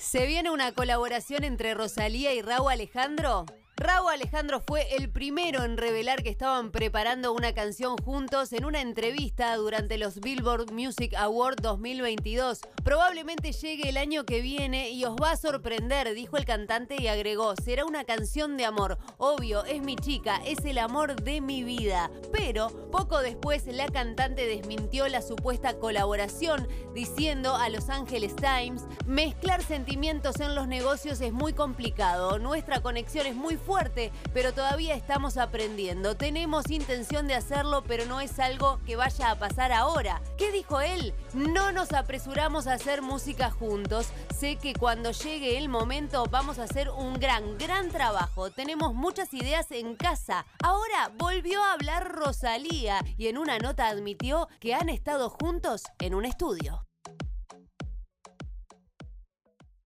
¿Se viene una colaboración entre Rosalía y Raúl Alejandro? Raúl Alejandro fue el primero en revelar que estaban preparando una canción juntos en una entrevista durante los Billboard Music Awards 2022. Probablemente llegue el año que viene y os va a sorprender, dijo el cantante y agregó, será una canción de amor. Obvio, es mi chica, es el amor de mi vida. Pero poco después la cantante desmintió la supuesta colaboración, diciendo a Los Angeles Times, mezclar sentimientos en los negocios es muy complicado, nuestra conexión es muy fuerte pero todavía estamos aprendiendo. Tenemos intención de hacerlo, pero no es algo que vaya a pasar ahora. ¿Qué dijo él? No nos apresuramos a hacer música juntos. Sé que cuando llegue el momento vamos a hacer un gran, gran trabajo. Tenemos muchas ideas en casa. Ahora volvió a hablar Rosalía y en una nota admitió que han estado juntos en un estudio.